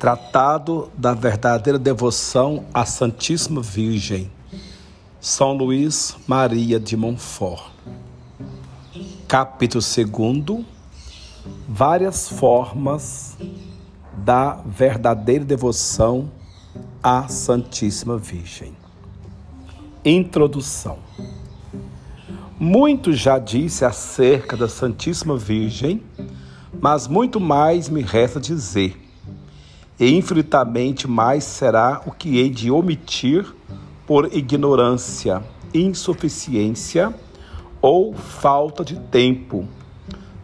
Tratado da verdadeira devoção à Santíssima Virgem, São Luís Maria de Montfort. Capítulo 2 Várias formas da verdadeira devoção à Santíssima Virgem. Introdução. Muito já disse acerca da Santíssima Virgem, mas muito mais me resta dizer e infinitamente mais será o que hei de omitir por ignorância, insuficiência ou falta de tempo,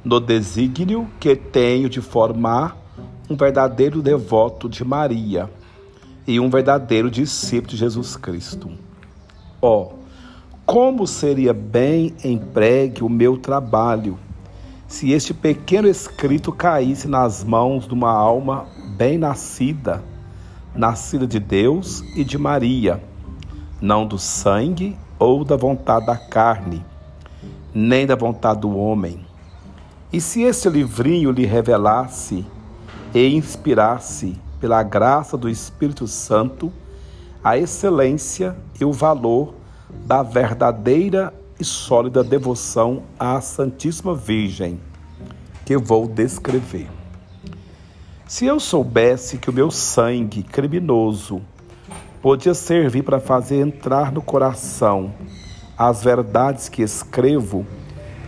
no desígnio que tenho de formar um verdadeiro devoto de Maria e um verdadeiro discípulo de Jesus Cristo. Ó, oh, como seria bem empregue o meu trabalho se este pequeno escrito caísse nas mãos de uma alma bem nascida, nascida de Deus e de Maria, não do sangue ou da vontade da carne, nem da vontade do homem. E se este livrinho lhe revelasse e inspirasse, pela graça do Espírito Santo, a excelência e o valor da verdadeira e sólida devoção à Santíssima Virgem, que vou descrever. Se eu soubesse que o meu sangue criminoso podia servir para fazer entrar no coração as verdades que escrevo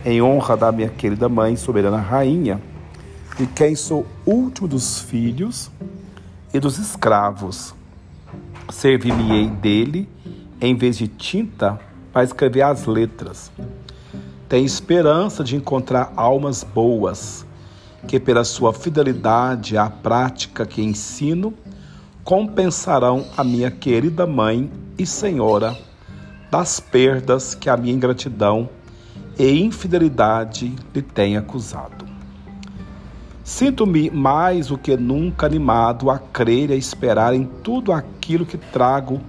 em honra da minha querida mãe, soberana rainha, de quem sou último dos filhos e dos escravos, servir-me-ei dele em vez de tinta para escrever as letras. Tenho esperança de encontrar almas boas que pela sua fidelidade à prática que ensino, compensarão a minha querida mãe e senhora das perdas que a minha ingratidão e infidelidade lhe tem acusado. Sinto-me mais do que nunca animado a crer e a esperar em tudo aquilo que trago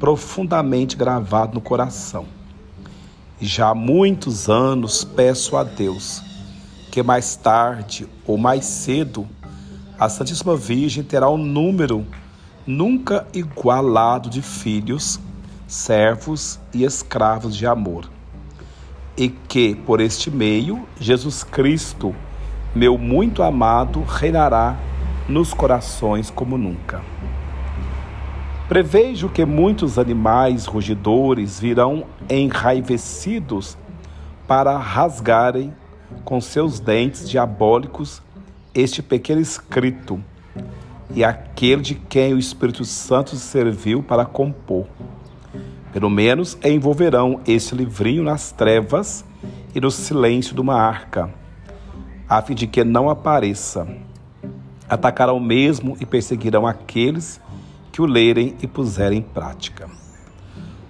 profundamente gravado no coração. Já há muitos anos peço a Deus mais tarde ou mais cedo a Santíssima Virgem terá um número nunca igualado de filhos, servos e escravos de amor. E que, por este meio, Jesus Cristo, meu muito amado, reinará nos corações como nunca. Prevejo que muitos animais rugidores virão enraivecidos para rasgarem com seus dentes diabólicos este pequeno escrito e aquele de quem o Espírito Santo se serviu para compor. Pelo menos envolverão este livrinho nas trevas e no silêncio de uma arca, a fim de que não apareça. Atacarão mesmo e perseguirão aqueles que o lerem e puserem em prática.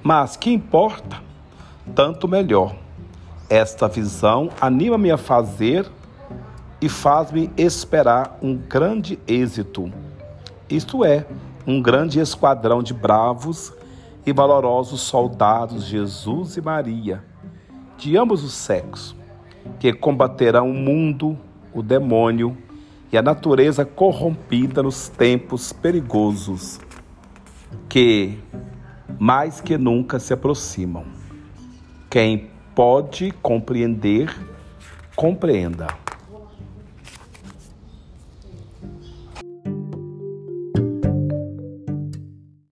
Mas que importa? Tanto melhor esta visão anima-me a fazer e faz-me esperar um grande êxito, isto é, um grande esquadrão de bravos e valorosos soldados Jesus e Maria, de ambos os sexos, que combaterão o mundo, o demônio e a natureza corrompida nos tempos perigosos, que mais que nunca se aproximam. Quem pode compreender, compreenda.